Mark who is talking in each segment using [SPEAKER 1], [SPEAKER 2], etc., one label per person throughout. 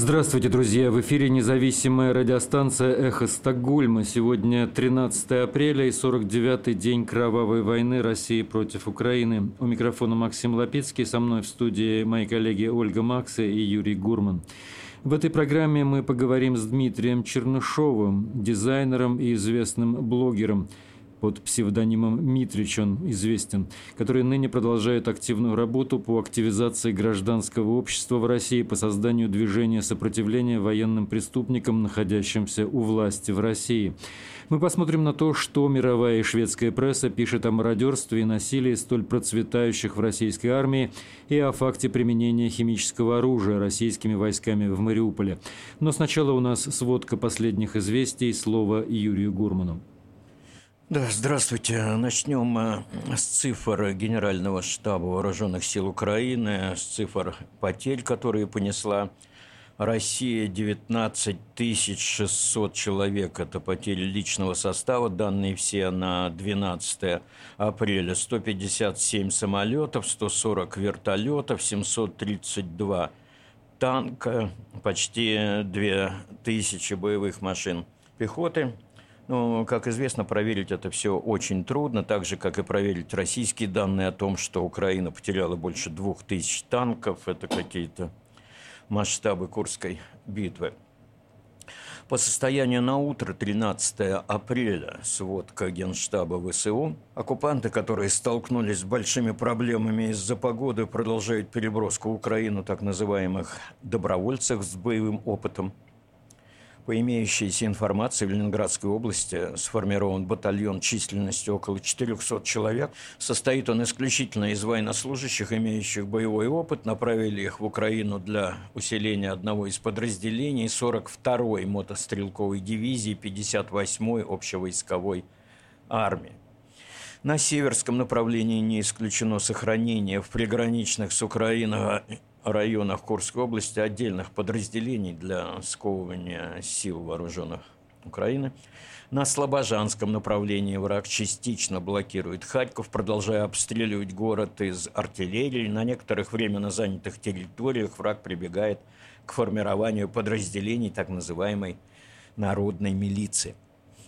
[SPEAKER 1] Здравствуйте, друзья! В эфире независимая радиостанция «Эхо Стокгольма». Сегодня 13 апреля и 49-й день кровавой войны России против Украины. У микрофона Максим Лапецкий, со мной в студии мои коллеги Ольга Макса и Юрий Гурман. В этой программе мы поговорим с Дмитрием Чернышовым, дизайнером и известным блогером – под псевдонимом Митрич он известен, который ныне продолжает активную работу по активизации гражданского общества в России по созданию движения сопротивления военным преступникам, находящимся у власти в России. Мы посмотрим на то, что мировая и шведская пресса пишет о мародерстве и насилии, столь процветающих в российской армии, и о факте применения химического оружия российскими войсками в Мариуполе. Но сначала у нас сводка последних известий, слово Юрию Гурману.
[SPEAKER 2] Да, здравствуйте. Начнем э, с цифр Генерального штаба Вооруженных сил Украины, с цифр потерь, которые понесла Россия. 19 600 человек – это потери личного состава, данные все на 12 апреля. 157 самолетов, 140 вертолетов, 732 танка, почти 2000 боевых машин пехоты – ну, как известно, проверить это все очень трудно, так же, как и проверить российские данные о том, что Украина потеряла больше двух тысяч танков. Это какие-то масштабы Курской битвы. По состоянию на утро 13 апреля, сводка Генштаба ВСУ, оккупанты, которые столкнулись с большими проблемами из-за погоды, продолжают переброску Украину так называемых добровольцев с боевым опытом – по имеющейся информации, в Ленинградской области сформирован батальон численностью около 400 человек. Состоит он исключительно из военнослужащих, имеющих боевой опыт. Направили их в Украину для усиления одного из подразделений 42-й мотострелковой дивизии 58-й общевойсковой армии. На северском направлении не исключено сохранение в приграничных с Украиной районах Курской области отдельных подразделений для сковывания сил вооруженных Украины. На Слобожанском направлении враг частично блокирует Харьков, продолжая обстреливать город из артиллерии. На некоторых временно занятых территориях враг прибегает к формированию подразделений так называемой народной милиции.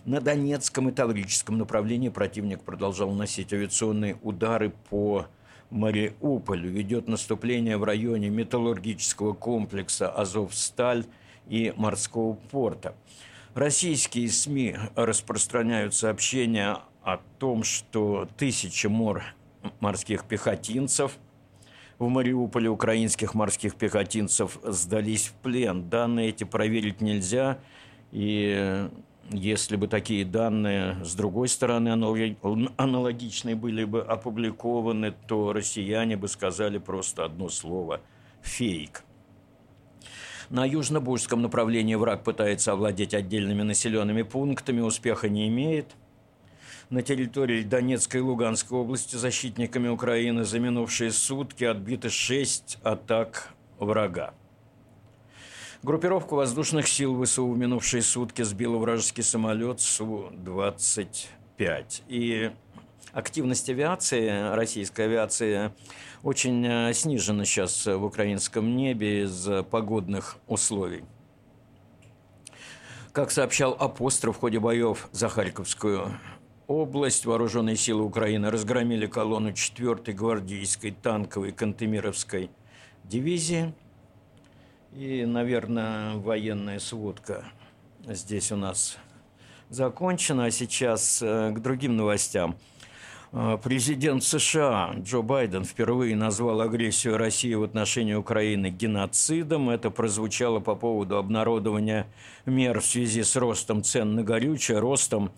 [SPEAKER 2] На Донецком и Таврическом направлении противник продолжал наносить авиационные удары по Мариуполь ведет наступление в районе металлургического комплекса «Азовсталь» и морского порта. Российские СМИ распространяют сообщения о том, что тысячи мор морских пехотинцев в Мариуполе украинских морских пехотинцев сдались в плен. Данные эти проверить нельзя, и если бы такие данные, с другой стороны, аналогичные были бы опубликованы, то россияне бы сказали просто одно слово – фейк. На южно-бужском направлении враг пытается овладеть отдельными населенными пунктами, успеха не имеет. На территории Донецкой и Луганской области защитниками Украины за минувшие сутки отбиты шесть атак врага. Группировку воздушных сил ВСУ в минувшие сутки сбила вражеский самолет Су-25. И активность авиации, российской авиации, очень э, снижена сейчас в украинском небе из погодных условий. Как сообщал Апостол в ходе боев за Харьковскую область, вооруженные силы Украины разгромили колонну 4-й гвардейской танковой Кантемировской дивизии – и, наверное, военная сводка здесь у нас закончена. А сейчас э, к другим новостям. Э, президент США Джо Байден впервые назвал агрессию России в отношении Украины геноцидом. Это прозвучало по поводу обнародования мер в связи с ростом цен на горючее, ростом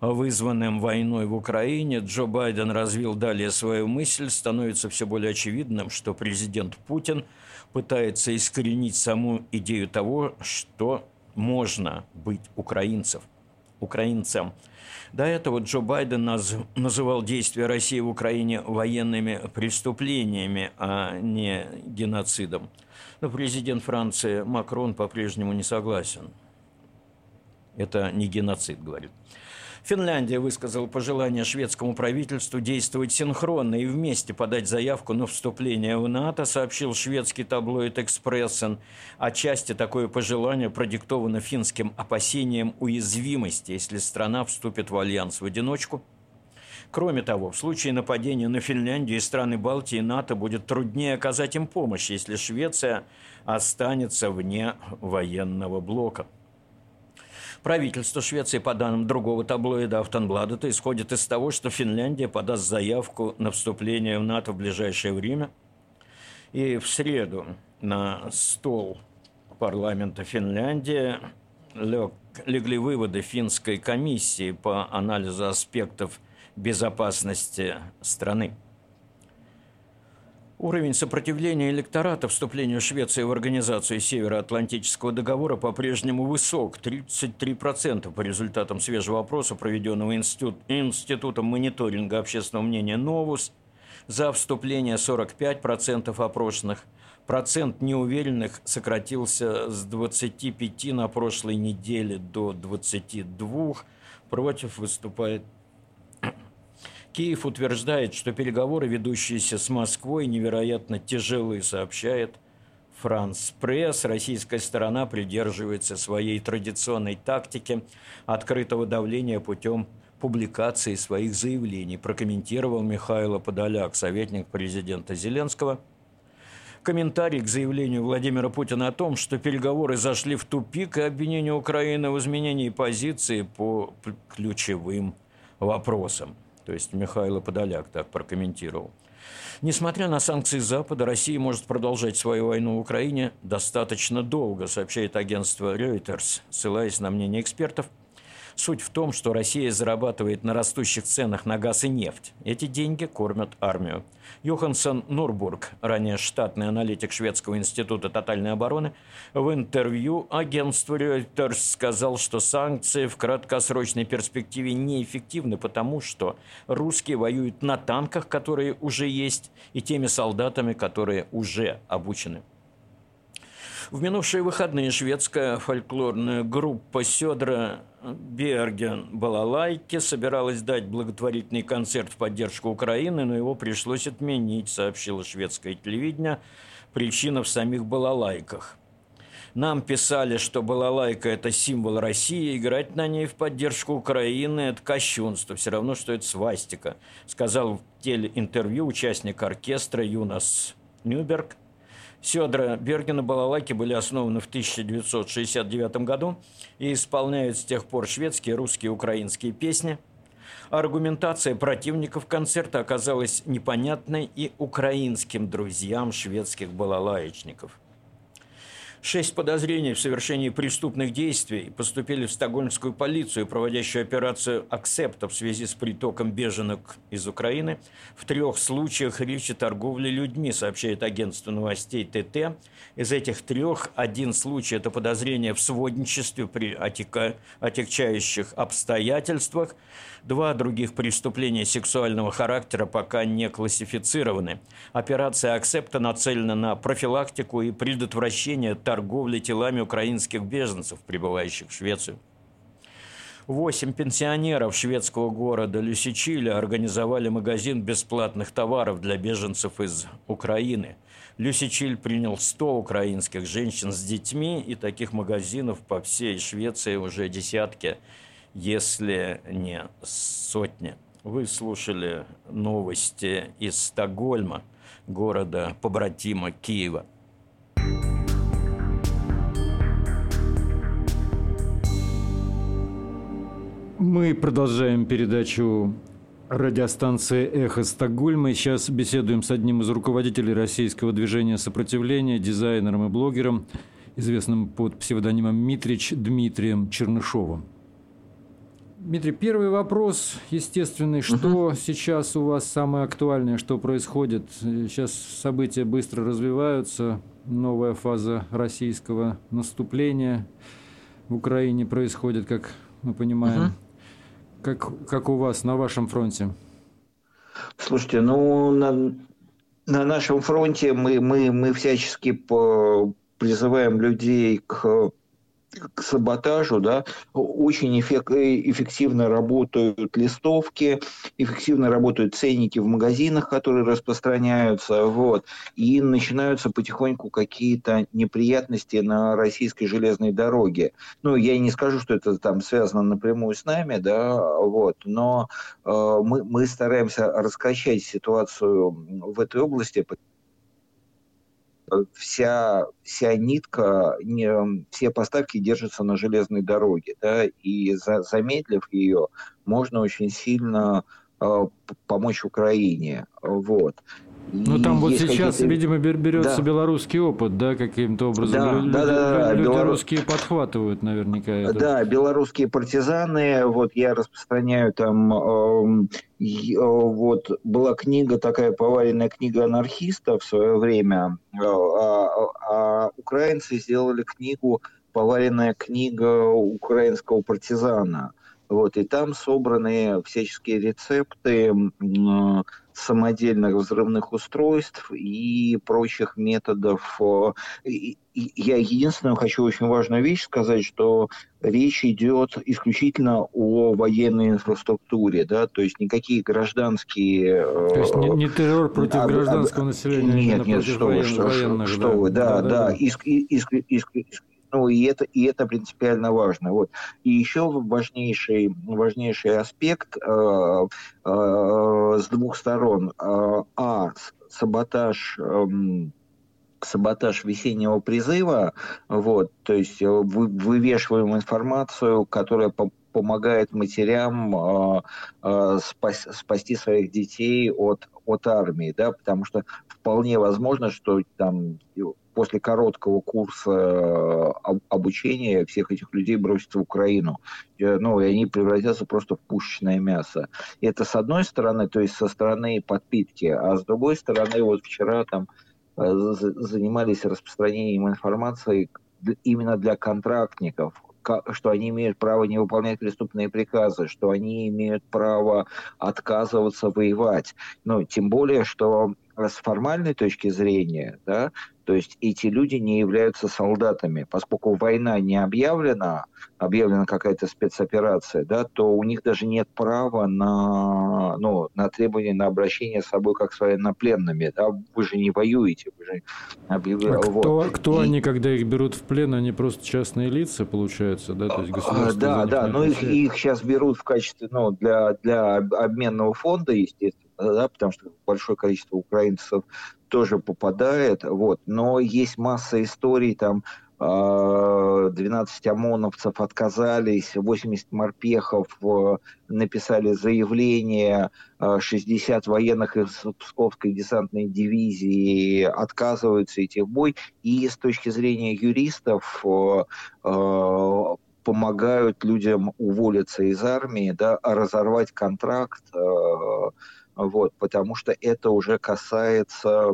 [SPEAKER 2] вызванным войной в Украине. Джо Байден развил далее свою мысль. Становится все более очевидным, что президент Путин – пытается искоренить саму идею того, что можно быть украинцев, украинцем. До этого Джо Байден наз, называл действия России в Украине военными преступлениями, а не геноцидом. Но президент Франции Макрон по-прежнему не согласен. Это не геноцид, говорит. Финляндия высказала пожелание шведскому правительству действовать синхронно и вместе подать заявку на вступление в НАТО, сообщил шведский таблоид «Экспрессен». Отчасти такое пожелание продиктовано финским опасением уязвимости, если страна вступит в альянс в одиночку. Кроме того, в случае нападения на Финляндию и страны Балтии НАТО будет труднее оказать им помощь, если Швеция останется вне военного блока. Правительство Швеции, по данным другого таблоида Автонбладета, исходит из того, что Финляндия подаст заявку на вступление в НАТО в ближайшее время. И в среду на стол парламента Финляндии лег, легли выводы финской комиссии по анализу аспектов безопасности страны. Уровень сопротивления электората вступлению Швеции в Организацию Североатлантического договора по-прежнему высок – 33% по результатам свежего опроса, проведенного институт, Институтом мониторинга общественного мнения «Новус». За вступление 45% опрошенных. Процент неуверенных сократился с 25 на прошлой неделе до 22. Против выступает Киев утверждает, что переговоры, ведущиеся с Москвой, невероятно тяжелые, сообщает Франс Пресс. Российская сторона придерживается своей традиционной тактики открытого давления путем публикации своих заявлений, прокомментировал Михаил Подоляк, советник президента Зеленского. Комментарий к заявлению Владимира Путина о том, что переговоры зашли в тупик и обвинение Украины в изменении позиции по ключевым вопросам. То есть Михаил Подоляк так прокомментировал. Несмотря на санкции Запада, Россия может продолжать свою войну в Украине достаточно долго, сообщает агентство Reuters, ссылаясь на мнение экспертов – Суть в том, что Россия зарабатывает на растущих ценах на газ и нефть. Эти деньги кормят армию. Йоханссон Нурбург, ранее штатный аналитик Шведского института тотальной обороны, в интервью агентству Reuters сказал, что санкции в краткосрочной перспективе неэффективны, потому что русские воюют на танках, которые уже есть, и теми солдатами, которые уже обучены. В минувшие выходные шведская фольклорная группа Сёдра Берген Балалайке собиралась дать благотворительный концерт в поддержку Украины, но его пришлось отменить, сообщило шведское телевидение. Причина в самих балалайках. Нам писали, что балалайка – это символ России, играть на ней в поддержку Украины – это кощунство, все равно, что это свастика, сказал в телеинтервью участник оркестра Юнас Нюберг – Сёдра Бергена балалайки были основаны в 1969 году и исполняют с тех пор шведские, русские, украинские песни. Аргументация противников концерта оказалась непонятной и украинским друзьям шведских балалаечников – Шесть подозрений в совершении преступных действий поступили в стокгольмскую полицию, проводящую операцию «Аксепта» в связи с притоком беженок из Украины. В трех случаях речь о торговле людьми, сообщает агентство новостей ТТ. Из этих трех один случай – это подозрение в сводничестве при отека... отягчающих обстоятельствах. Два других преступления сексуального характера пока не классифицированы. Операция «Аксепта» нацелена на профилактику и предотвращение торговли телами украинских беженцев, прибывающих в Швецию. Восемь пенсионеров шведского города Люсичиля организовали магазин бесплатных товаров для беженцев из Украины. Люсичиль принял 100 украинских женщин с детьми, и таких магазинов по всей Швеции уже десятки, если не сотни. Вы слушали новости из Стокгольма, города побратима Киева –
[SPEAKER 1] Мы продолжаем передачу радиостанции «Эхо Стокгольма». Сейчас беседуем с одним из руководителей российского движения сопротивления, дизайнером и блогером, известным под псевдонимом Митрич Дмитрием Чернышовым. Дмитрий, первый вопрос, естественный. Что угу. сейчас у вас самое актуальное, что происходит? Сейчас события быстро развиваются, новая фаза российского наступления в Украине происходит, как мы понимаем. Угу. Как, как у вас на вашем фронте?
[SPEAKER 3] Слушайте, ну на, на нашем фронте мы, мы, мы всячески по, призываем людей к к саботажу, да, очень эффективно работают листовки, эффективно работают ценники в магазинах, которые распространяются, вот, и начинаются потихоньку какие-то неприятности на российской железной дороге. Ну, я не скажу, что это там связано напрямую с нами, да, вот, но э, мы, мы стараемся раскачать ситуацию в этой области, вся, вся нитка, не, все поставки держатся на железной дороге, да, и за, замедлив ее, можно очень сильно э, помочь Украине, вот.
[SPEAKER 1] Ну там вот сейчас, видимо, берется да. белорусский опыт, да, каким-то образом. Да, люди, да, да, да. Люди Белорус... русские подхватывают наверняка это.
[SPEAKER 3] Да, белорусские партизаны, вот я распространяю там, э, вот была книга, такая поваренная книга анархистов в свое время, э, а, а украинцы сделали книгу поваренная книга украинского партизана. Вот, и там собраны всяческие рецепты самодельных взрывных устройств и прочих методов. Я единственное хочу очень важную вещь сказать, что речь идет исключительно о военной инфраструктуре, да, то есть никакие гражданские...
[SPEAKER 1] То есть не, не террор против а, гражданского а, населения,
[SPEAKER 3] нет, нет, что вы, что, военных, что, да. вы, да, да, да, да. Иск, иск, иск, иск, ну, и это, и это принципиально важно. Вот. И еще важнейший, важнейший аспект э, э, с двух сторон. Э, а, саботаж... Э, саботаж весеннего призыва, вот, то есть э, вы, вывешиваем информацию, которая по помогает матерям э, э, спас, спасти своих детей от, от армии, да, потому что вполне возможно, что там после короткого курса э, обучения всех этих людей бросятся в Украину. Э, ну, и они превратятся просто в пушечное мясо. Это с одной стороны, то есть со стороны подпитки, а с другой стороны, вот вчера там э, занимались распространением информации именно для контрактников, что они имеют право не выполнять преступные приказы, что они имеют право отказываться воевать. Ну, тем более, что с формальной точки зрения, да, то есть эти люди не являются солдатами. Поскольку война не объявлена, объявлена какая-то спецоперация, да, то у них даже нет права на, ну, на требование на обращение с собой как с военнопленными. Да? Вы же не воюете. Вы же
[SPEAKER 1] объявили, а вот. кто, кто И... они, когда их берут в плен, они просто частные лица, получается, да? То есть
[SPEAKER 3] государство да, да, но их, их сейчас берут в качестве, ну, для, для обменного фонда, естественно, да, потому что большое количество украинцев тоже попадает, вот, но есть масса историй, там, 12 а, ОМОНовцев отказались, 80 морпехов э, написали заявление, 60 военных из Псковской десантной дивизии отказываются идти в бой. И с точки зрения юристов э, э, помогают людям уволиться из армии, да, разорвать контракт, вот, потому что это уже касается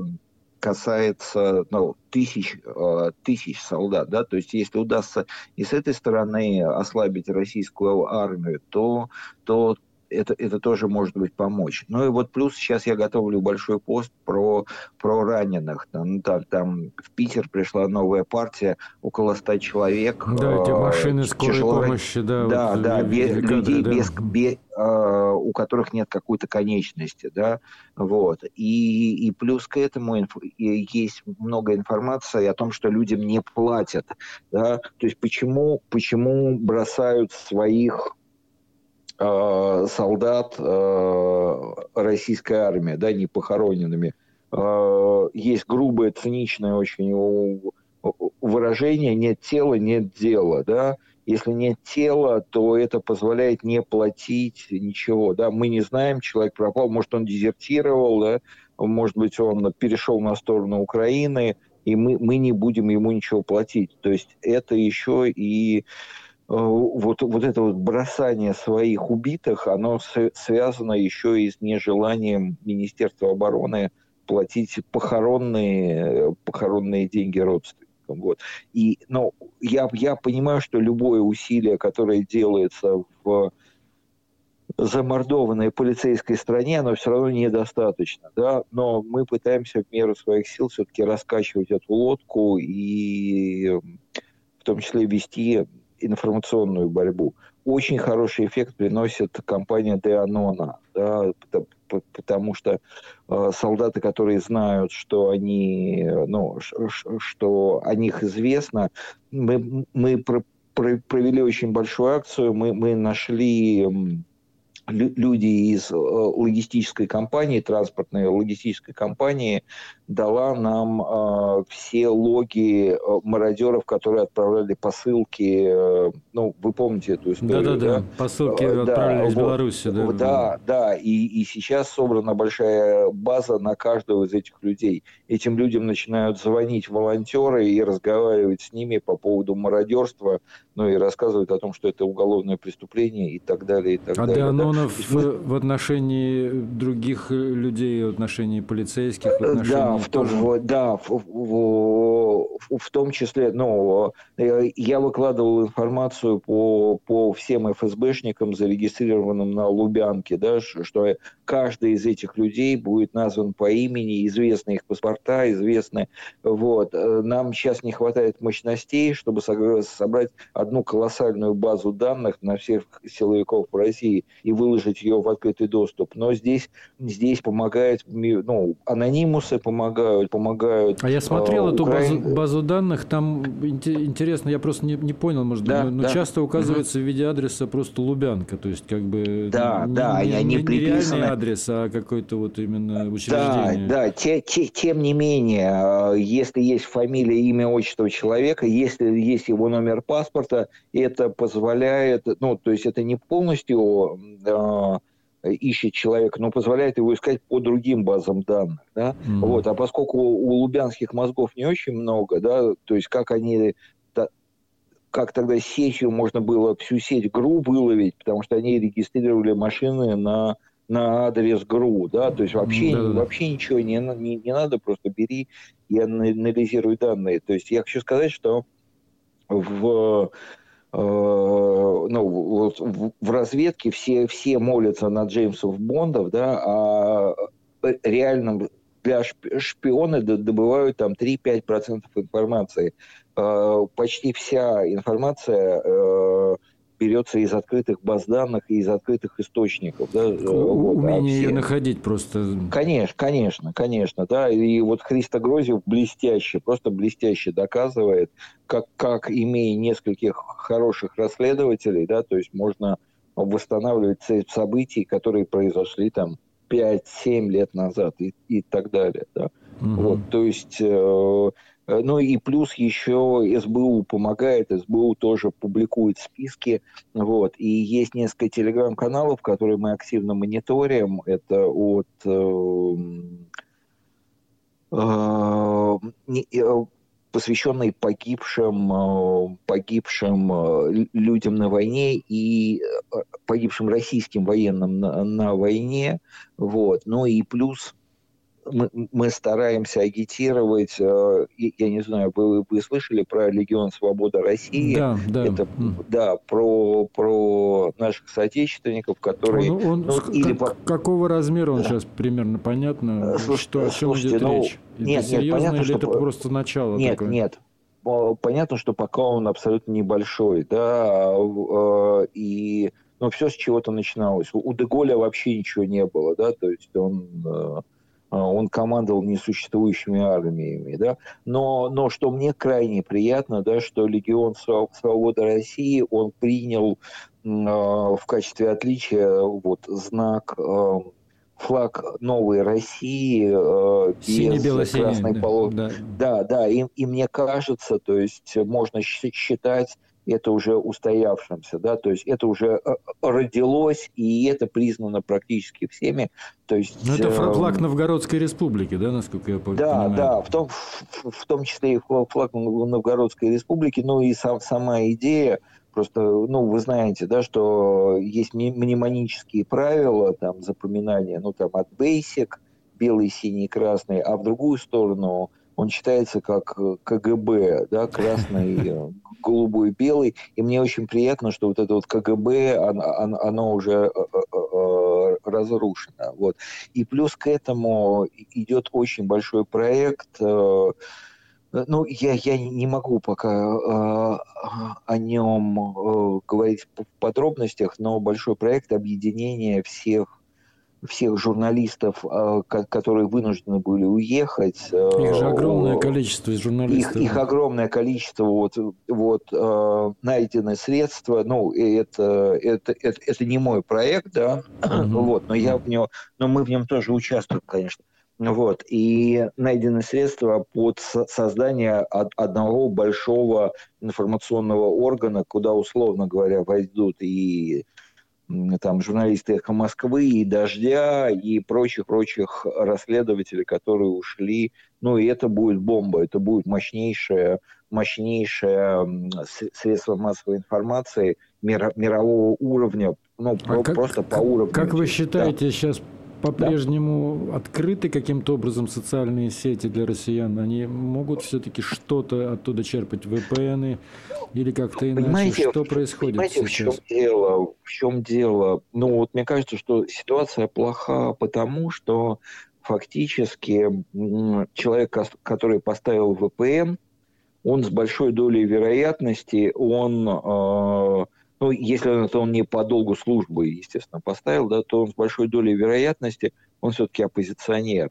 [SPEAKER 3] касается ну, тысяч, э, тысяч солдат, да, то есть если удастся и с этой стороны ослабить российскую армию, то, то это, это тоже может быть помочь. Ну и вот плюс сейчас я готовлю большой пост про, про раненых. Там, ну, там, там в Питер пришла новая партия, около ста человек.
[SPEAKER 1] Да, эти машины скорой тяжело... помощи, да.
[SPEAKER 3] Да, вот, да, без, кадры, людей, да. Без, без, э, у которых нет какой-то конечности, да, вот. И, и плюс к этому инф, есть много информации о том, что людям не платят, да, то есть почему, почему бросают своих солдат э, российской армии, да, не похороненными. Э, есть грубое, циничное очень выражение «нет тела, нет дела», да, если нет тела, то это позволяет не платить ничего, да, мы не знаем, человек пропал, может, он дезертировал, да, может быть, он перешел на сторону Украины, и мы, мы не будем ему ничего платить. То есть это еще и Э, вот, вот это вот бросание своих убитых, оно связано еще и с нежеланием Министерства обороны платить похоронные, похоронные деньги родственникам. Вот. И, ну, я, я понимаю, что любое усилие, которое делается в замордованной полицейской стране, оно все равно недостаточно, да, но мы пытаемся в меру своих сил все-таки раскачивать эту лодку и в том числе вести информационную борьбу. Очень хороший эффект приносит компания Деанона, да, потому что э, солдаты, которые знают, что они, ну, что о них известно, мы, мы провели очень большую акцию, мы, мы нашли люди из э, логистической компании, транспортной логистической компании, дала нам э, все логи э, мародеров, которые отправляли посылки. Э, ну, вы помните эту историю,
[SPEAKER 1] да? Да-да-да, посылки э, отправляли из вот, Беларуси. Да,
[SPEAKER 3] да, да. И, и сейчас собрана большая база на каждого из этих людей. Этим людям начинают звонить волонтеры и разговаривать с ними по поводу мародерства, ну и рассказывают о том, что это уголовное преступление и так далее. И так
[SPEAKER 1] а
[SPEAKER 3] далее.
[SPEAKER 1] Деононов да? мы... в отношении других людей, в отношении полицейских, в отношении...
[SPEAKER 3] Да, в том, да, в, в, в том числе, ну, э, я выкладывал информацию по, по всем ФСБшникам, зарегистрированным на Лубянке, да, что каждый из этих людей будет назван по имени, известны их паспорта, известны, вот. Э, нам сейчас не хватает мощностей, чтобы собрать одну колоссальную базу данных на всех силовиков России и выложить ее в открытый доступ, но здесь, здесь помогает, ну, анонимусы помогают, помогают, помогают.
[SPEAKER 1] А я смотрел э, эту Украин... базу, базу данных, там интересно, я просто не, не понял, может да, быть, но да. часто указывается угу. в виде адреса просто Лубянка, то есть как бы
[SPEAKER 3] да,
[SPEAKER 1] не,
[SPEAKER 3] да,
[SPEAKER 1] не,
[SPEAKER 3] они
[SPEAKER 1] не, приписаны... реальный адрес, а какой-то вот именно учреждение.
[SPEAKER 3] Да, да, те, те, тем не менее, э, если есть фамилия, имя, отчество человека, если есть его номер паспорта, это позволяет, ну, то есть это не полностью э, ищет человека, но позволяет его искать по другим базам данных. Да? Mm-hmm. Вот. А поскольку у лубянских мозгов не очень много, да, то есть как они как тогда сетью можно было всю сеть ГРУ выловить, потому что они регистрировали машины на, на адрес ГРУ, да, то есть вообще, mm-hmm. вообще ничего не, не, не надо, просто бери и анализируй данные. То есть я хочу сказать, что в ну, вот в разведке все, все молятся на Джеймсов Бондов, да, а реально для шпионы добывают там 3-5% информации. Э, почти вся информация э, берется из открытых баз данных и из открытых источников. Да,
[SPEAKER 1] вот, Умение все... ее находить просто.
[SPEAKER 3] Конечно, конечно, конечно. Да, и вот Христо Грозев блестяще, просто блестяще доказывает, как, как имея нескольких хороших расследователей, да, то есть можно восстанавливать цепь событий, которые произошли там 5-7 лет назад и, и так далее. Да. Угу. Вот, то есть э, Э, ну и плюс еще СБУ помогает, СБУ тоже публикует списки, вот, и есть несколько телеграм-каналов, которые мы активно мониторим, это от э, э, э посвященные погибшим, погибшим людям на войне и погибшим российским военным на, на войне, вот, ну и плюс мы, мы стараемся агитировать, э, я не знаю, вы, вы слышали про Легион Свобода России?
[SPEAKER 1] Да, да.
[SPEAKER 3] Это, да, про, про наших соотечественников, которые...
[SPEAKER 1] Он, он, ну, или как, по... Какого размера он да. сейчас примерно понятно? Слушайте, что, о чем слушайте, идет ну, речь?
[SPEAKER 3] Нет, это нет, понятно,
[SPEAKER 1] или
[SPEAKER 3] что...
[SPEAKER 1] это просто начало
[SPEAKER 3] Нет,
[SPEAKER 1] такое?
[SPEAKER 3] нет. Понятно, что пока он абсолютно небольшой, да, э, и но ну, все с чего-то начиналось. У Деголя вообще ничего не было, да, то есть он э, он командовал несуществующими армиями, да, но, но что мне крайне приятно, да, что Легион Свободы России, он принял э, в качестве отличия вот знак э, флаг новой России э, без красной полоски. Да, да, да и, и мне кажется, то есть можно считать это уже устоявшимся, да, то есть это уже э, родилось, и это признано практически всеми. То есть,
[SPEAKER 1] Но это флаг э, Новгородской республики, да, насколько я
[SPEAKER 3] понимаю? Да, да, в том, в том числе и флаг Новгородской республики, ну и сам, сама идея, просто, ну, вы знаете, да, что есть мнемонические правила, там, запоминания, ну, там, от basic, белый, синий, красный, а в другую сторону он читается как КГБ, да, красный, голубой, белый. И мне очень приятно, что вот это вот КГБ, оно, оно уже э, э, э, разрушено. Вот. И плюс к этому идет очень большой проект Ну, я, я не могу пока э, о нем э, говорить в подробностях, но большой проект объединения всех всех журналистов, э, которые вынуждены были уехать.
[SPEAKER 1] Э, их же огромное количество журналистов.
[SPEAKER 3] Их, их огромное количество, вот, вот э, найдены средства. Ну, это, это, это, это не мой проект, да, mm-hmm. вот, но я в него, но мы в нем тоже участвуем, конечно. Вот. И найдены средства под создание одного большого информационного органа, куда, условно говоря, войдут и там журналисты «Эхо Москвы», и «Дождя», и прочих-прочих расследователей, которые ушли. Ну, и это будет бомба, это будет мощнейшее, мощнейшее средство массовой информации мирового уровня, ну, а просто
[SPEAKER 1] как,
[SPEAKER 3] по уровню.
[SPEAKER 1] Как вы считаете, да. сейчас по-прежнему да. открыты каким-то образом социальные сети для россиян? Они могут все-таки что-то оттуда черпать, VPN или как-то иначе? Понимаете, что происходит
[SPEAKER 3] понимаете, сейчас? в чем дело? В чем дело? Ну, вот мне кажется, что ситуация плоха потому, что фактически человек, который поставил VPN, он с большой долей вероятности, он э, ну, если он это он не по долгу службы, естественно, поставил, да, то он с большой долей вероятности, он все-таки оппозиционер.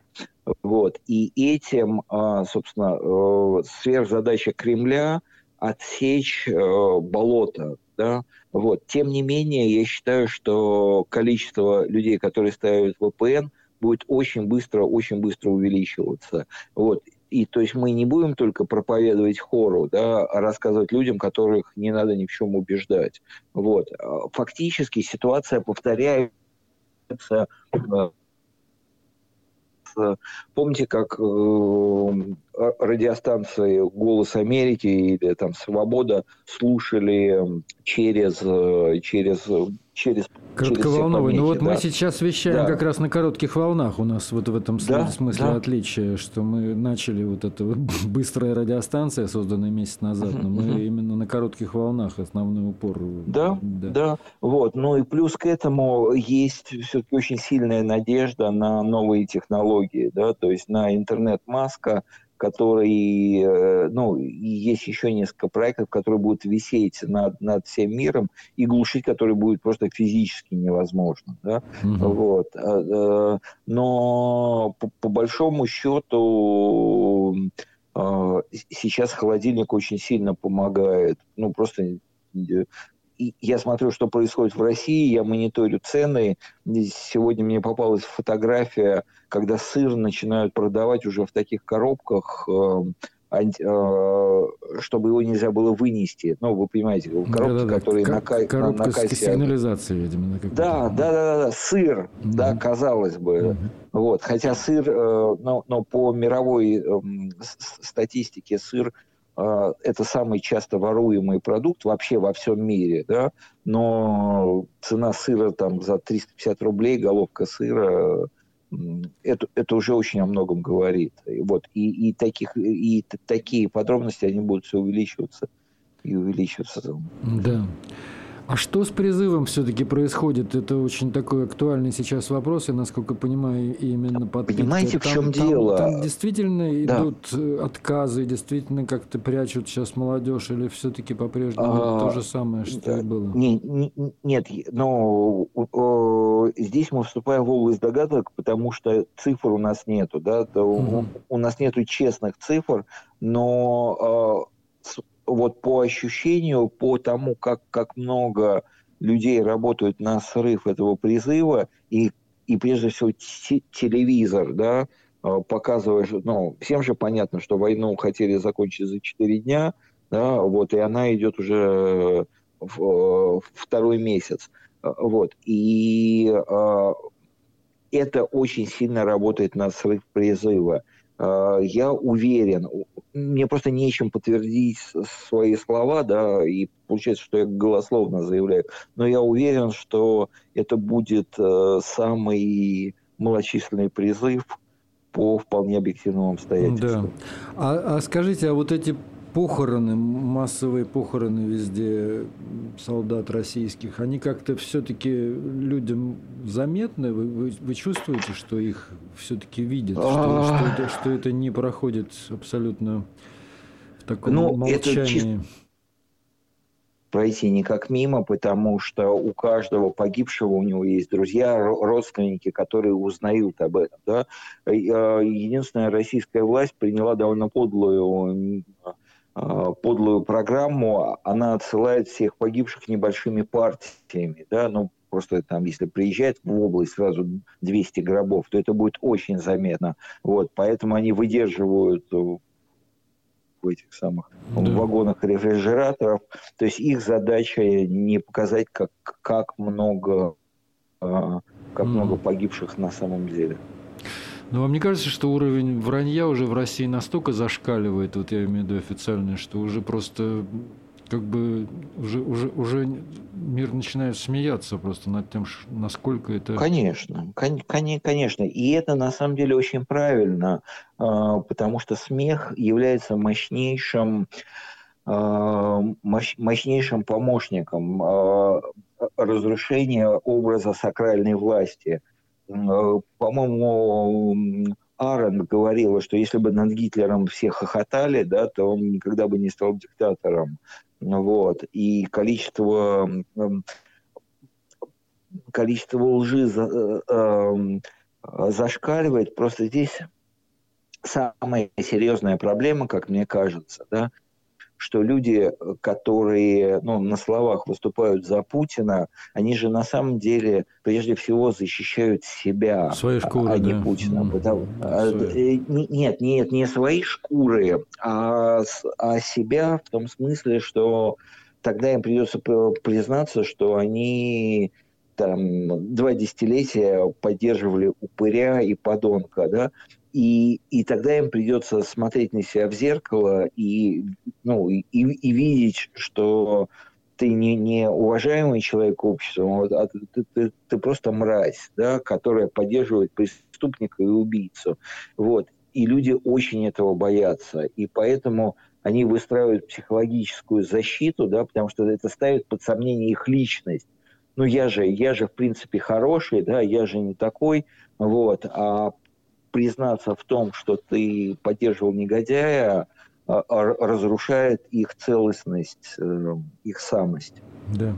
[SPEAKER 3] Вот. И этим, а, собственно, э, сверхзадача Кремля отсечь э, болото. Да? Вот. Тем не менее, я считаю, что количество людей, которые ставят VPN, будет очень быстро, очень быстро увеличиваться. Вот. И то есть мы не будем только проповедовать хору, да, а рассказывать людям, которых не надо ни в чем убеждать. Вот. А фактически ситуация повторяется э, Помните, как э, радиостанции «Голос Америки» или там «Свобода» слушали через, э, через через
[SPEAKER 1] Коротковолновый. Ну вот да. мы сейчас вещаем да. как раз на коротких волнах. У нас вот в этом да, смысле да. отличие, что мы начали вот эта вот быстрая радиостанция, созданная месяц назад, но мы именно на коротких волнах основной упор.
[SPEAKER 3] Да, да, да. Вот. Ну и плюс к этому есть все-таки очень сильная надежда на новые технологии, да, то есть на интернет-маска, который, э, ну, есть еще несколько проектов, которые будут висеть над, над всем миром, и глушить которые будет просто физически невозможно. Да? Угу. Вот. А, э, но по, по большому счету сейчас холодильник очень сильно помогает. Ну, просто я смотрю, что происходит в России, я мониторю цены. Сегодня мне попалась фотография, когда сыр начинают продавать уже в таких коробках, эм, э, чтобы его нельзя было вынести. Ну, вы понимаете, коробки, да, да, да. которые
[SPEAKER 1] К-
[SPEAKER 3] на,
[SPEAKER 1] коробка на кассе... с сигнализацией, видимо.
[SPEAKER 3] Да, да, да, да, да, сыр, mm-hmm. да, казалось бы. Mm-hmm. Вот. Хотя сыр, э, но, но по мировой э, статистике сыр это самый часто воруемый продукт вообще во всем мире, да, но цена сыра там за 350 рублей, головка сыра, это, это уже очень о многом говорит. Вот, и, и, таких, и такие подробности, они будут все увеличиваться и увеличиваться.
[SPEAKER 1] Да. А что с призывом все-таки происходит? Это очень такой актуальный сейчас вопрос, и, насколько понимаю, именно под
[SPEAKER 3] Понимаете, там, в чем там, дело?
[SPEAKER 1] Там действительно да. идут э, отказы, действительно как-то прячут сейчас молодежь, или все-таки по-прежнему а, то же самое, что да, и было?
[SPEAKER 3] Не, не, нет, но здесь мы вступаем в область догадок, потому что цифр у нас нету, да, угу. у, у нас нету честных цифр, но а, вот по ощущению, по тому, как, как много людей работают на срыв этого призыва, и, и прежде всего телевизор, да, а, показывает, ну, всем же понятно, что войну хотели закончить за 4 дня, да, вот, и она идет уже в, второй месяц, вот, и э, это очень сильно работает на срыв призыва. Э, я уверен, мне просто нечем подтвердить свои слова, да, и получается, что я голословно заявляю, но я уверен, что это будет э, самый малочисленный призыв по вполне объективным обстоятельствам.
[SPEAKER 1] Да. А, а скажите, а вот эти похороны, массовые похороны везде солдат российских, они как-то все-таки людям заметны? Вы, вы, вы чувствуете, что их все-таки видят, что, что, это, что это не проходит абсолютно в таком ну, молчании. Это
[SPEAKER 3] пройти никак мимо, потому что у каждого погибшего у него есть друзья, родственники, которые узнают об этом. Да? Э, единственная российская власть приняла довольно подлую а, подлую программу, она отсылает всех погибших небольшими партиями, да, ну, просто там, если приезжает в область сразу 200 гробов, то это будет очень заметно, вот, поэтому они выдерживают в этих самых да. вагонах рефрижераторов, то есть их задача не показать, как, как много а, как много погибших на самом деле.
[SPEAKER 1] Но вам не кажется, что уровень вранья уже в России настолько зашкаливает, вот я имею в виду официально, что уже просто как бы уже, уже, уже мир начинает смеяться просто над тем, насколько это...
[SPEAKER 3] Конечно, конечно. И это на самом деле очень правильно, а, потому что смех является мощнейшим а, мощнейшим помощником а, разрушения образа сакральной власти – по-моему, Аарон говорила, что если бы над Гитлером все хохотали, да, то он никогда бы не стал диктатором. Вот. И количество, количество лжи за, э, эм, зашкаливает. Просто здесь самая серьезная проблема, как мне кажется, да, что люди, которые ну, на словах выступают за Путина, они же на самом деле прежде всего защищают себя,
[SPEAKER 1] свои шкуры,
[SPEAKER 3] а не да. Путина. Потому, свои. Нет, нет, не свои шкуры, а, а себя в том смысле, что тогда им придется признаться, что они там два десятилетия поддерживали упыря и подонка, да, и, и тогда им придется смотреть на себя в зеркало и, ну, и, и видеть, что ты не, не уважаемый человек общества, а ты, ты, ты просто мразь, да, которая поддерживает преступника и убийцу. Вот. И люди очень этого боятся. И поэтому они выстраивают психологическую защиту, да, потому что это ставит под сомнение их личность. Ну, я же, я же, в принципе, хороший, да, я же не такой, вот, а признаться в том, что ты поддерживал негодяя, а, а, разрушает их целостность, э, их самость.
[SPEAKER 1] Да.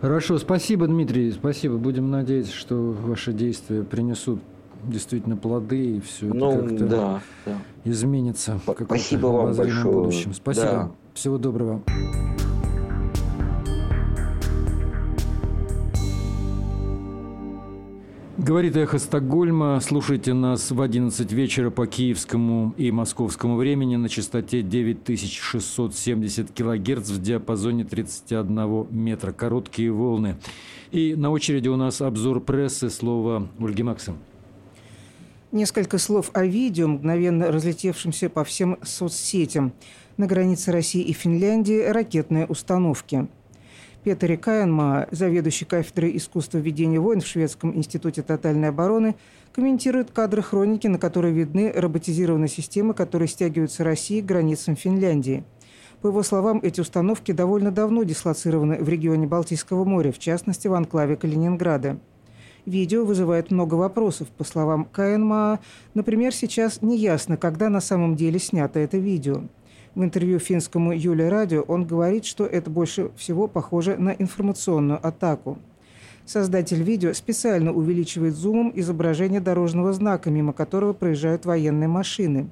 [SPEAKER 1] Хорошо, спасибо, Дмитрий, спасибо. Будем надеяться, что ваши действия принесут действительно плоды и все
[SPEAKER 3] ну, это как-то
[SPEAKER 1] да, да. изменится.
[SPEAKER 3] Спасибо вам большое.
[SPEAKER 1] Будущем. Спасибо. Да. Всего доброго. Говорит «Эхо Стокгольма». Слушайте нас в 11 вечера по киевскому и московскому времени на частоте 9670 килогерц в диапазоне 31 метра. Короткие волны. И на очереди у нас обзор прессы. Слово Ольги Максим.
[SPEAKER 4] Несколько слов о видео, мгновенно разлетевшемся по всем соцсетям. На границе России и Финляндии ракетные установки – Петери Каенма, заведующий кафедрой искусства ведения войн в Шведском институте тотальной обороны, комментирует кадры хроники, на которой видны роботизированные системы, которые стягиваются России к границам Финляндии. По его словам, эти установки довольно давно дислоцированы в регионе Балтийского моря, в частности, в анклаве Калининграда. Видео вызывает много вопросов. По словам КНМА, например, сейчас неясно, когда на самом деле снято это видео. В интервью финскому Юле Радио он говорит, что это больше всего похоже на информационную атаку. Создатель видео специально увеличивает зумом изображение дорожного знака, мимо которого проезжают военные машины.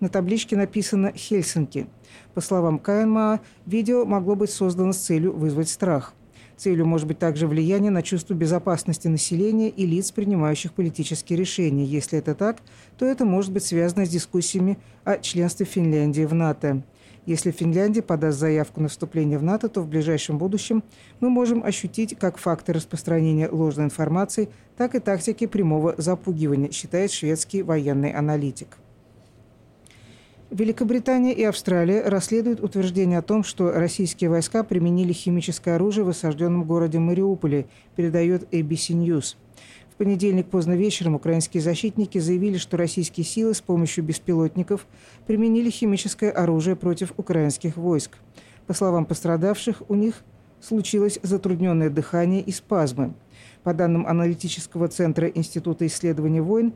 [SPEAKER 4] На табличке написано «Хельсинки». По словам КНМА, видео могло быть создано с целью вызвать страх – Целью может быть также влияние на чувство безопасности населения и лиц, принимающих политические решения. Если это так, то это может быть связано с дискуссиями о членстве Финляндии в НАТО. Если Финляндия подаст заявку на вступление в НАТО, то в ближайшем будущем мы можем ощутить как факты распространения ложной информации, так и тактики прямого запугивания, считает шведский военный аналитик. Великобритания и Австралия расследуют утверждение о том, что российские войска применили химическое оружие в осажденном городе Мариуполе, передает ABC News. В понедельник поздно вечером украинские защитники заявили, что российские силы с помощью беспилотников применили химическое оружие против украинских войск. По словам пострадавших, у них случилось затрудненное дыхание и спазмы. По данным аналитического центра Института исследований войн,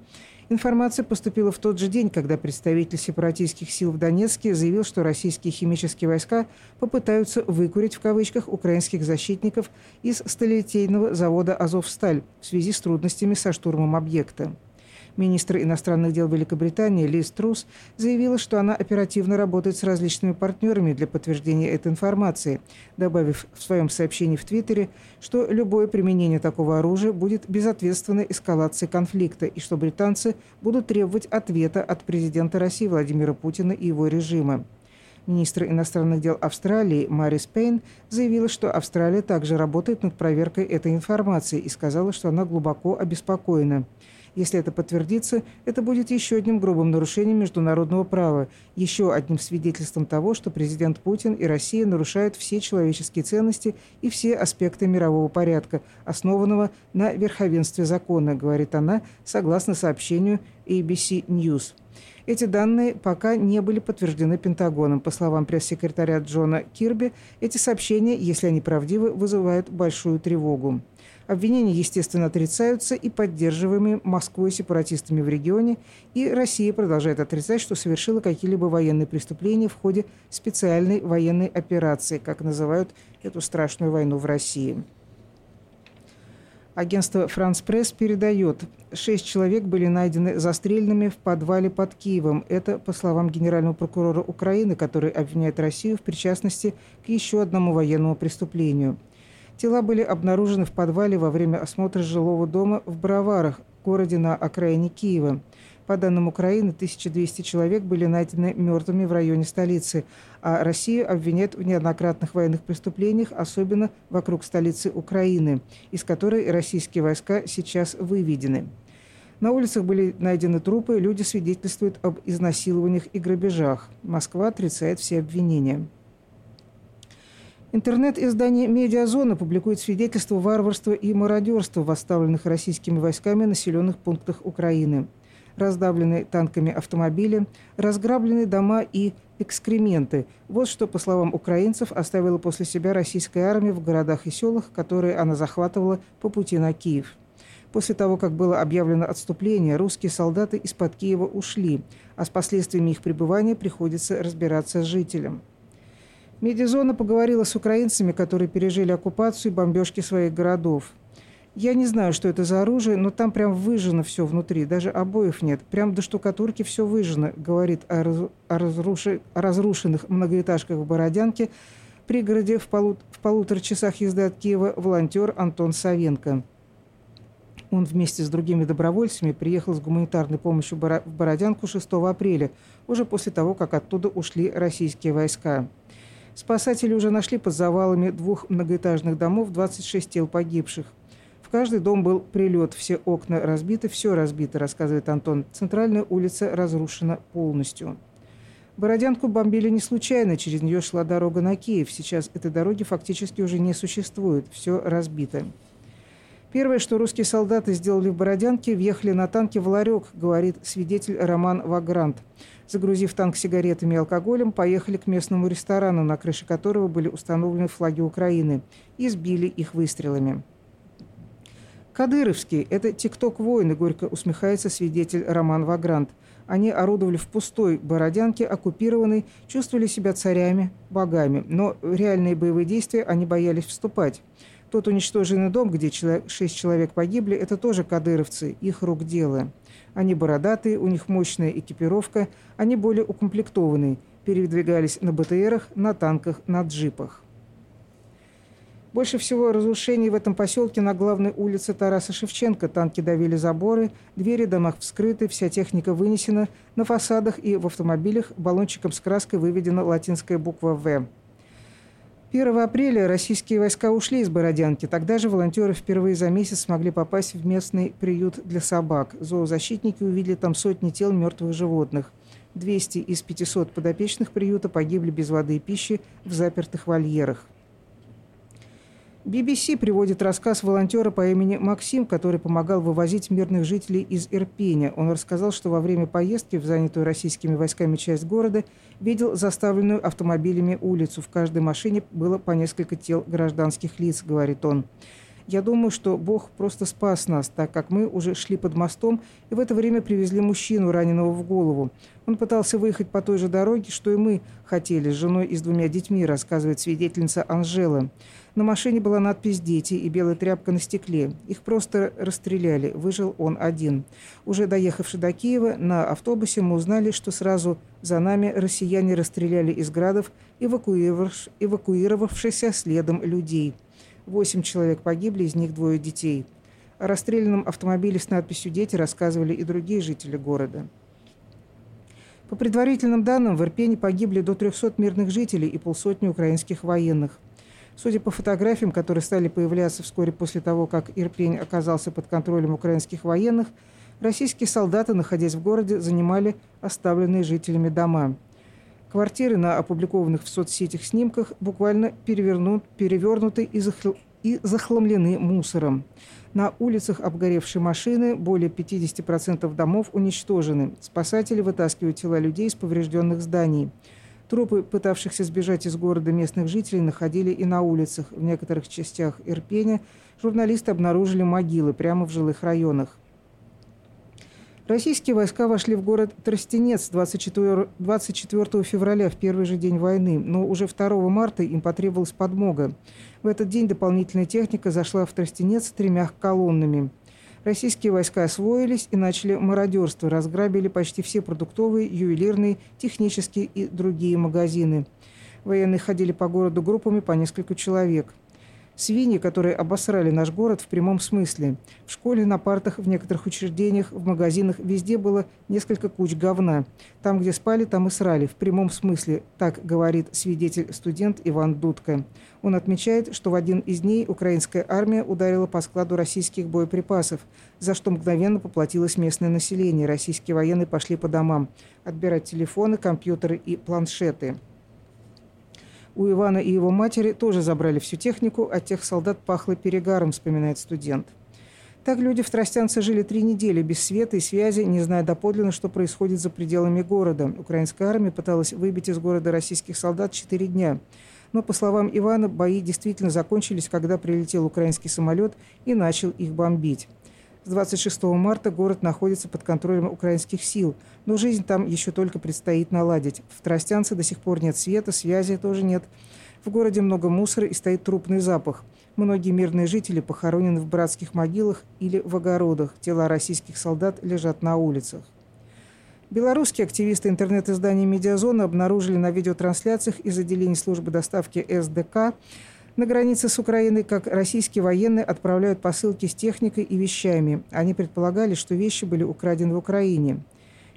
[SPEAKER 4] Информация поступила в тот же день, когда представитель сепаратистских сил в Донецке заявил, что российские химические войска попытаются «выкурить» в кавычках украинских защитников из сталелитейного завода «Азовсталь» в связи с трудностями со штурмом объекта. Министр иностранных дел Великобритании Лиз Трус заявила, что она оперативно работает с различными партнерами для подтверждения этой информации, добавив в своем сообщении в Твиттере, что любое применение такого оружия будет безответственной эскалацией конфликта и что британцы будут требовать ответа от президента России Владимира Путина и его режима. Министр иностранных дел Австралии Марис Пейн заявила, что Австралия также работает над проверкой этой информации и сказала, что она глубоко обеспокоена. Если это подтвердится, это будет еще одним грубым нарушением международного права, еще одним свидетельством того, что президент Путин и Россия нарушают все человеческие ценности и все аспекты мирового порядка, основанного на верховенстве закона, говорит она, согласно сообщению ABC News. Эти данные пока не были подтверждены Пентагоном. По словам пресс-секретаря Джона Кирби, эти сообщения, если они правдивы, вызывают большую тревогу. Обвинения, естественно, отрицаются и поддерживаемые Москвой сепаратистами в регионе, и Россия продолжает отрицать, что совершила какие-либо военные преступления в ходе специальной военной операции, как называют эту страшную войну в России. Агентство «Франс Пресс» передает, шесть человек были найдены застреленными в подвале под Киевом. Это, по словам генерального прокурора Украины, который обвиняет Россию в причастности к еще одному военному преступлению – Тела были обнаружены в подвале во время осмотра жилого дома в Броварах, городе на окраине Киева. По данным Украины, 1200 человек были найдены мертвыми в районе столицы, а Россию обвиняют в неоднократных военных преступлениях, особенно вокруг столицы Украины, из которой российские войска сейчас выведены. На улицах были найдены трупы, люди свидетельствуют об изнасилованиях и грабежах. Москва отрицает все обвинения. Интернет-издание «Медиазона» публикует свидетельства варварства и мародерства в оставленных российскими войсками населенных пунктах Украины. Раздавленные танками автомобили, разграбленные дома и экскременты. Вот что, по словам украинцев, оставила после себя российская армия в городах и селах, которые она захватывала по пути на Киев. После того, как было объявлено отступление, русские солдаты из-под Киева ушли, а с последствиями их пребывания приходится разбираться с жителям. Медизона поговорила с украинцами, которые пережили оккупацию и бомбежки своих городов. Я не знаю, что это за оружие, но там прям выжжено все внутри, даже обоев нет. Прям до штукатурки все выжжено, говорит о, раз, о, разруши, о разрушенных многоэтажках в Бородянке, пригороде в, полу, в полутора часах езды от Киева волонтер Антон Савенко. Он вместе с другими добровольцами приехал с гуманитарной помощью в Бородянку 6 апреля, уже после того, как оттуда ушли российские войска. Спасатели уже нашли под завалами двух многоэтажных домов 26 тел погибших. В каждый дом был прилет, все окна разбиты, все разбито, рассказывает Антон. Центральная улица разрушена полностью. Бородянку бомбили не случайно, через нее шла дорога на Киев. Сейчас этой дороги фактически уже не существует, все разбито. Первое, что русские солдаты сделали в Бородянке, въехали на танке в ларек, говорит свидетель Роман Вагрант. Загрузив танк сигаретами и алкоголем, поехали к местному ресторану, на крыше которого были установлены флаги Украины, и сбили их выстрелами. Кадыровские – это тикток-воины, горько усмехается свидетель Роман Вагрант. Они орудовали в пустой Бородянке, оккупированной, чувствовали себя царями, богами, но в реальные боевые действия они боялись вступать. Тот уничтоженный дом, где шесть человек погибли, это тоже кадыровцы, их рук дело. Они бородатые, у них мощная экипировка, они более укомплектованные, передвигались на БТРах, на танках, на джипах. Больше всего разрушений в этом поселке на главной улице Тараса Шевченко. Танки давили заборы, двери домах вскрыты, вся техника вынесена. На фасадах и в автомобилях баллончиком с краской выведена латинская буква «В». 1 апреля российские войска ушли из Бородянки. Тогда же волонтеры впервые за месяц смогли попасть в местный приют для собак. Зоозащитники увидели там сотни тел мертвых животных. 200 из 500 подопечных приюта погибли без воды и пищи в запертых вольерах. BBC приводит рассказ волонтера по имени Максим, который помогал вывозить мирных жителей из Ирпеня. Он рассказал, что во время поездки в занятую российскими войсками часть города видел заставленную автомобилями улицу. В каждой машине было по несколько тел гражданских лиц, говорит он. Я думаю, что Бог просто спас нас, так как мы уже шли под мостом и в это время привезли мужчину, раненого в голову. Он пытался выехать по той же дороге, что и мы хотели, с женой и с двумя детьми, рассказывает свидетельница Анжела. На машине была надпись «Дети» и белая тряпка на стекле. Их просто расстреляли. Выжил он один. Уже доехавши до Киева, на автобусе мы узнали, что сразу за нами россияне расстреляли из градов эвакуировавшихся следом людей. Восемь человек погибли, из них двое детей. О расстрелянном автомобиле с надписью «Дети» рассказывали и другие жители города. По предварительным данным, в Ирпене погибли до 300 мирных жителей и полсотни украинских военных. Судя по фотографиям, которые стали появляться вскоре после того, как Ирпень оказался под контролем украинских военных, российские солдаты, находясь в городе, занимали оставленные жителями дома – Квартиры на опубликованных в соцсетях снимках буквально перевернут, перевернуты и, захл... и захламлены мусором. На улицах обгоревшие машины, более 50% домов уничтожены. Спасатели вытаскивают тела людей из поврежденных зданий. Трупы, пытавшихся сбежать из города местных жителей, находили и на улицах. В некоторых частях Ирпеня журналисты обнаружили могилы прямо в жилых районах. Российские войска вошли в город Тростенец 24, 24 февраля, в первый же день войны, но уже 2 марта им потребовалась подмога. В этот день дополнительная техника зашла в Тростенец тремя колоннами. Российские войска освоились и начали мародерство, разграбили почти все продуктовые, ювелирные, технические и другие магазины. Военные ходили по городу группами по несколько человек – Свиньи, которые обосрали наш город в прямом смысле. В школе, на партах, в некоторых учреждениях, в магазинах везде было несколько куч говна. Там, где спали, там и срали. В прямом смысле, так говорит свидетель-студент Иван Дудко. Он отмечает, что в один из дней украинская армия ударила по складу российских боеприпасов, за что мгновенно поплатилось местное население. Российские военные пошли по домам отбирать телефоны, компьютеры и планшеты. У Ивана и его матери тоже забрали всю технику, от тех солдат пахло перегаром, вспоминает студент. Так люди в Тростянце жили три недели без света и связи, не зная доподлинно, что происходит за пределами города. Украинская армия пыталась выбить из города российских солдат четыре дня. Но, по словам Ивана, бои действительно закончились, когда прилетел украинский самолет и начал их бомбить. С 26 марта город находится под контролем украинских сил, но жизнь там еще только предстоит наладить. В Тростянце до сих пор нет света, связи тоже нет. В городе много мусора и стоит трупный запах. Многие мирные жители похоронены в братских могилах или в огородах. Тела российских солдат лежат на улицах. Белорусские активисты интернет-издания «Медиазона» обнаружили на видеотрансляциях из отделений службы доставки СДК на границе с Украиной, как российские военные отправляют посылки с техникой и вещами. Они предполагали, что вещи были украдены в Украине.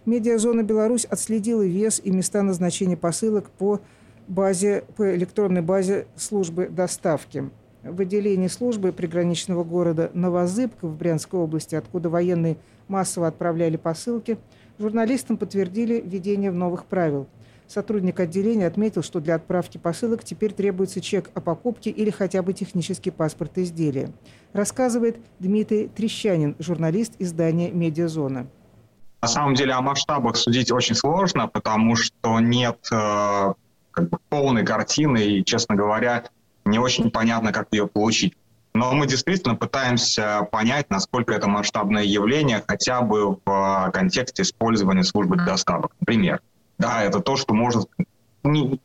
[SPEAKER 4] Медиазона «Беларусь» отследила вес и места назначения посылок по, базе, по электронной базе службы доставки. В отделении службы приграничного города Новозыбка в Брянской области, откуда военные массово отправляли посылки, журналистам подтвердили введение новых правил – Сотрудник отделения отметил, что для отправки посылок теперь требуется чек о покупке или хотя бы технический паспорт изделия. Рассказывает Дмитрий Трещанин, журналист издания «Медиазона».
[SPEAKER 5] На самом деле о масштабах судить очень сложно, потому что нет э, как бы полной картины и, честно говоря, не очень понятно, как ее получить. Но мы действительно пытаемся понять, насколько это масштабное явление хотя бы в контексте использования службы доставок. Например, да, это то, что может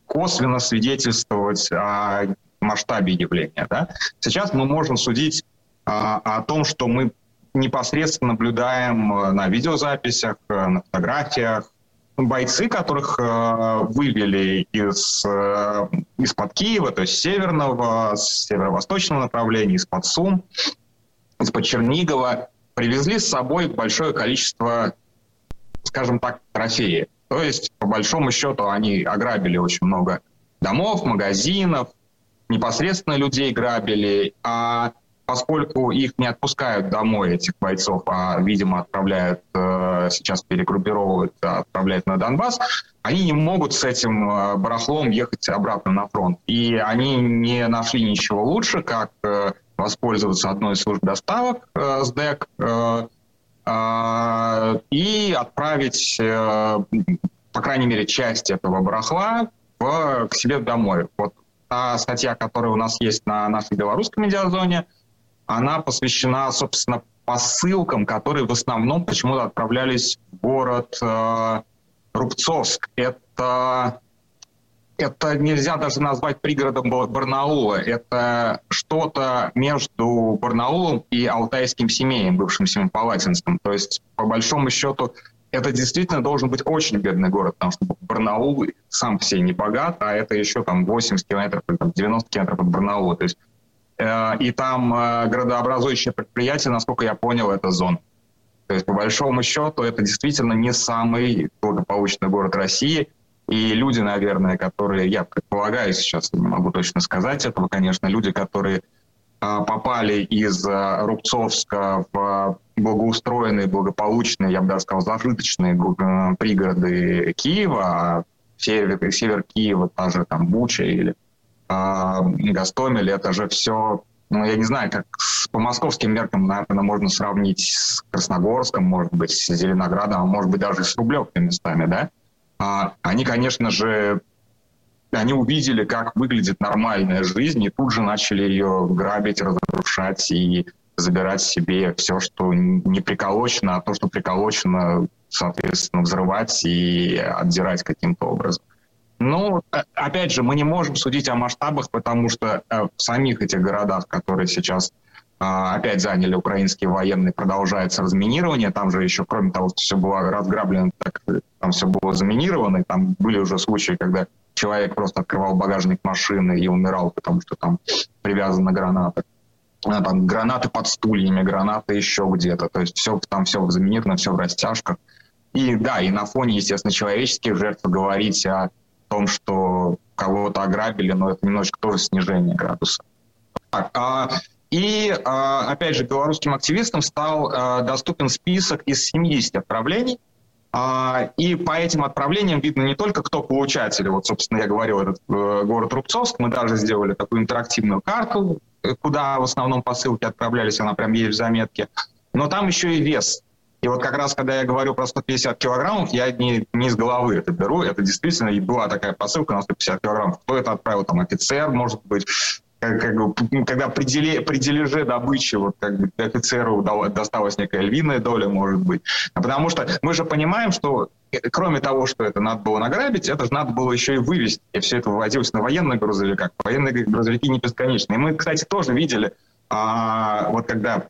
[SPEAKER 5] косвенно свидетельствовать о масштабе явления. Да? Сейчас мы можем судить а, о том, что мы непосредственно наблюдаем э, на видеозаписях, э, на фотографиях. Бойцы, которых э, вывели из, э, из-под Киева, то есть северного, с северо-восточного направления, из-под Сум, из-под Чернигова, привезли с собой большое количество, скажем так, трофеев. То есть, по большому счету, они ограбили очень много домов, магазинов, непосредственно людей грабили, а поскольку их не отпускают домой, этих бойцов, а, видимо, отправляют, э, сейчас перегруппировывают, отправляют на Донбасс, они не могут с этим э, барахлом ехать обратно на фронт. И они не нашли ничего лучше, как э, воспользоваться одной из служб доставок СДЭК, а, и отправить, э, по крайней мере, часть этого барахла в, к себе домой. Вот та статья, которая у нас есть на нашей белорусской медиазоне, она посвящена, собственно, посылкам, которые в основном почему-то отправлялись в город э, Рубцовск. Это, это нельзя даже назвать пригородом Барнаула. Это что-то между Барнаулом и Алтайским семеем, бывшим Семипалатинском. То есть, по большому счету, это действительно должен быть очень бедный город, потому что Барнаул сам все не богат, а это еще там 80 километров, там, 90 километров от Барнаула. То есть, э, и там э, градообразующее предприятие, насколько я понял, это зона. То есть, по большому счету, это действительно не самый благополучный город России. И люди, наверное, которые, я предполагаю сейчас, не могу точно сказать этого, конечно, люди, которые а, попали из а, Рубцовска в благоустроенные, благополучные, я бы даже сказал, зажиточные э, пригороды Киева, а север, север Киева, та же там Буча или э, Гастомель, это же все, ну, я не знаю, как с, по московским меркам, наверное, можно сравнить с Красногорском, может быть, с Зеленоградом, а может быть, даже с Рублевкой местами, да? А, они, конечно же, они увидели, как выглядит нормальная жизнь, и тут же начали ее грабить, разрушать и забирать себе все, что не приколочено, а то, что приколочено, соответственно, взрывать и отдирать каким-то образом. Ну, э, опять же, мы не можем судить о масштабах, потому что э, в самих этих городах, которые сейчас а, опять заняли украинские военные, продолжается разминирование. Там же еще, кроме того, что все было разграблено, так, там все было заминировано. И там были уже случаи, когда человек просто открывал багажник машины и умирал, потому что там привязана граната. А, там гранаты под стульями, гранаты еще где-то. То есть все, там все заминировано, все в растяжках. И да, и на фоне, естественно, человеческих жертв говорить о том, что кого-то ограбили, но это немножечко тоже снижение градуса. Так, а и, а, опять же, белорусским активистам стал а, доступен список из 70 отправлений. А, и по этим отправлениям видно не только, кто получатели. Вот, собственно, я говорил, этот э, город Рубцовск. Мы даже сделали такую интерактивную карту, куда в основном посылки отправлялись, она прям есть в заметке. Но там еще и вес. И вот как раз, когда я говорю про 150 килограммов, я не, не из головы это беру. Это действительно и была такая посылка на 150 килограммов. Кто это отправил? Там офицер, может быть, как, как бы, когда при, деле, при дележе добычи вот, как бы, офицеру досталась некая львиная доля, может быть. Потому что мы же понимаем, что э, кроме того, что это надо было награбить, это же надо было еще и вывести. И все это вывозилось на военных грузовиках. Военные грузовики не бесконечные. И мы, кстати, тоже видели, а, вот когда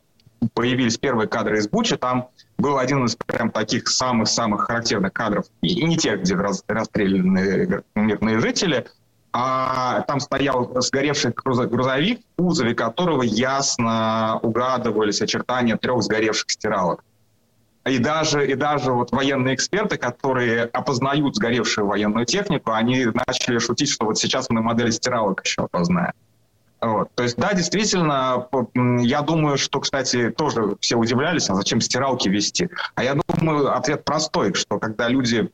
[SPEAKER 5] появились первые кадры из Бучи, там был один из прям таких самых-самых характерных кадров, и не тех, где расстреляны мирные жители, а там стоял сгоревший грузовик, в кузове которого ясно угадывались очертания трех сгоревших стиралок. И даже, и даже вот военные эксперты, которые опознают сгоревшую военную технику, они начали шутить, что вот сейчас мы модели стиралок еще опознаем. Вот. То есть, да, действительно, я думаю, что, кстати, тоже все удивлялись, а зачем стиралки вести. А я думаю, ответ простой, что когда люди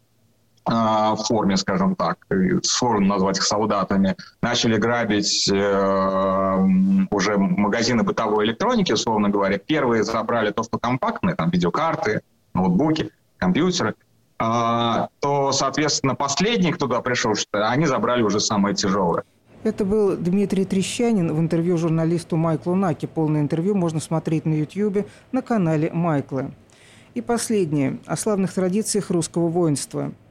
[SPEAKER 5] в форме, скажем так, сложно назвать их солдатами, начали грабить э, уже магазины бытовой электроники, условно говоря. Первые забрали то, что компактные, там видеокарты, ноутбуки, компьютеры, э, то, соответственно, последние, кто туда пришел, что они забрали уже самое тяжелое.
[SPEAKER 4] Это был Дмитрий Трещанин в интервью журналисту Майклу Наки. Полное интервью можно смотреть на YouTube на канале Майкла. И последнее – о славных традициях русского воинства –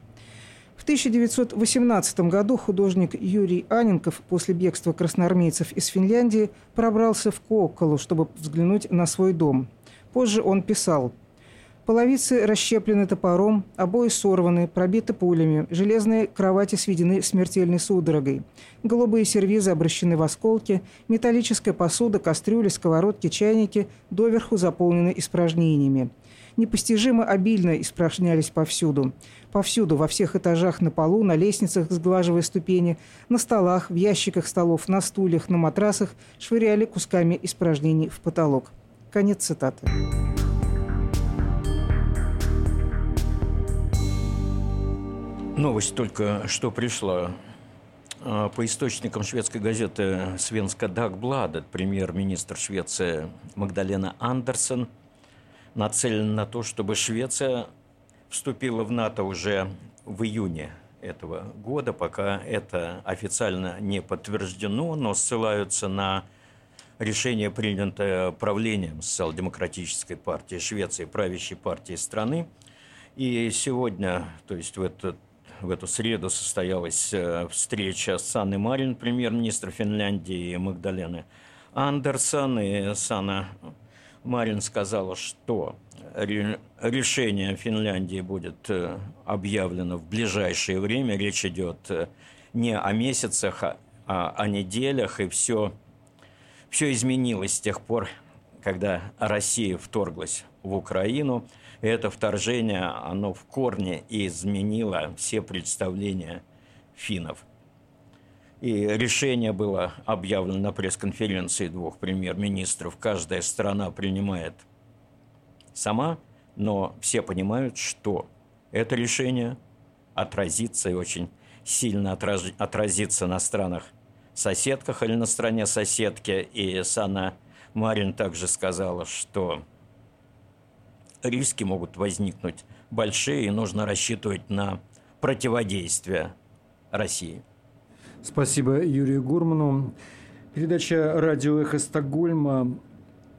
[SPEAKER 4] в 1918 году художник Юрий Аненков после бегства красноармейцев из Финляндии пробрался в Коколу, чтобы взглянуть на свой дом. Позже он писал Половицы расщеплены топором, обои сорваны, пробиты пулями, железные кровати сведены смертельной судорогой. Голубые сервизы обращены в осколки, металлическая посуда, кастрюли, сковородки, чайники доверху заполнены испражнениями непостижимо обильно испражнялись повсюду. Повсюду, во всех этажах, на полу, на лестницах, сглаживая ступени, на столах, в ящиках столов, на стульях, на матрасах швыряли кусками испражнений в потолок. Конец цитаты.
[SPEAKER 2] Новость только что пришла. А, по источникам шведской газеты «Свенска Дагбладет» премьер-министр Швеции Магдалена Андерсон – нацелен на то, чтобы Швеция вступила в НАТО уже в июне этого года, пока это официально не подтверждено, но ссылаются на решение, принятое правлением социал-демократической партии Швеции, правящей партии страны. И сегодня, то есть в, этот, в эту среду состоялась э, встреча с Анной Марин, премьер-министр Финляндии, и Магдалены Андерсон. И Санна Марин сказала, что решение Финляндии будет э, объявлено в ближайшее время. Речь идет э, не о месяцах, а о неделях, и все все изменилось с тех пор, когда Россия вторглась в Украину. И это вторжение, оно в корне изменило все представления финнов. И решение было объявлено на пресс-конференции двух премьер-министров. Каждая страна принимает сама, но все понимают, что это решение отразится и очень сильно отразится на странах соседках или на стороне соседки. И Сана Марин также сказала, что риски могут возникнуть большие, и нужно рассчитывать на противодействие России.
[SPEAKER 1] Спасибо Юрию Гурману. Передача «Радио Эхо Стокгольма»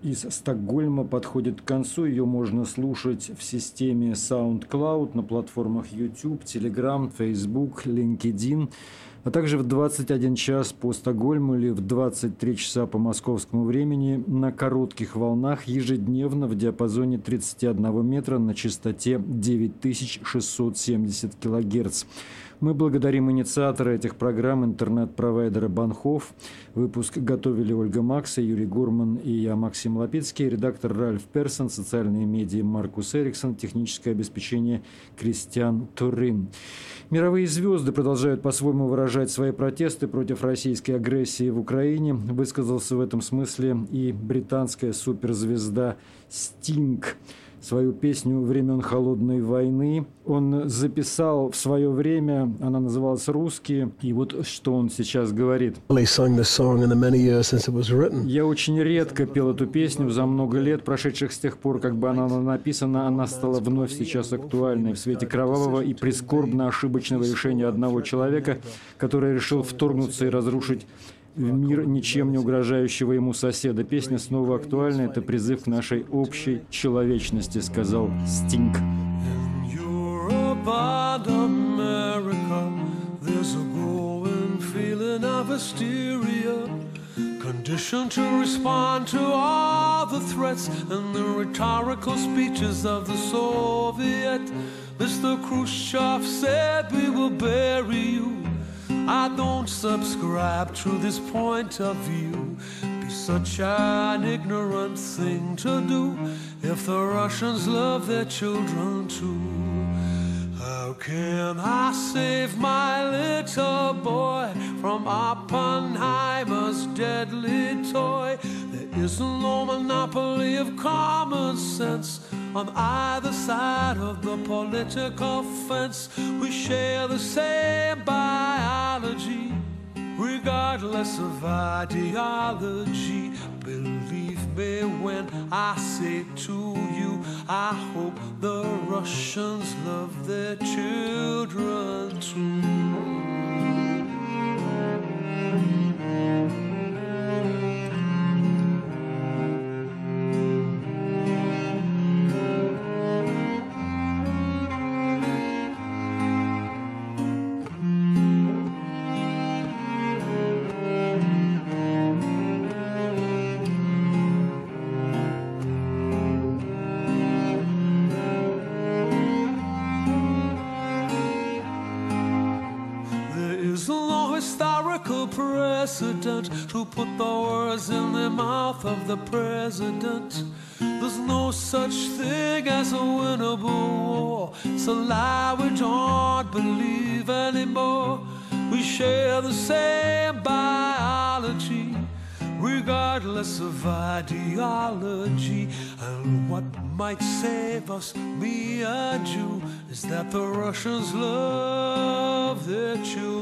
[SPEAKER 1] из Стокгольма подходит к концу. Ее можно слушать в системе SoundCloud на платформах YouTube, Telegram, Facebook, LinkedIn а также в 21 час по Стокгольму или в 23 часа по московскому времени на коротких волнах ежедневно в диапазоне 31 метра на частоте 9670 килогерц. Мы благодарим инициатора этих программ, интернет-провайдера Банхов. Выпуск готовили Ольга Макса, Юрий Гурман и я, Максим Лапицкий, редактор Ральф Персон, социальные медиа Маркус Эриксон, техническое обеспечение Кристиан Турин. Мировые звезды продолжают по-своему выражать свои протесты против российской агрессии в Украине. Высказался в этом смысле и британская суперзвезда Стинг свою песню времен Холодной войны. Он записал в свое время, она называлась «Русские», и вот что он сейчас говорит. «Я очень редко пел эту песню за много лет, прошедших с тех пор, как бы она написана, она стала вновь сейчас актуальной в свете кровавого и прискорбно ошибочного решения одного человека, который решил вторгнуться и разрушить в мир ничем не угрожающего ему соседа. Песня снова актуальна. Это призыв к нашей общей человечности, сказал Стинг. Conditioned to respond to all the threats and the rhetorical speeches of the Soviet. Mr. Khrushchev said, We will bury you. I don't subscribe to this point of view. Be such an ignorant thing to do if the Russians love their children too. How can I save my little boy from Oppenheimer's deadly toy? Is no monopoly of common sense on either side of the political fence. We share the same biology, regardless of ideology. Believe me when I say to you, I hope the Russians love their children too. Mouth of the president. There's no such thing as a winnable war. It's a lie we don't believe anymore. We share the same biology, regardless of ideology. And what might save us, me and you, is that the Russians love their children.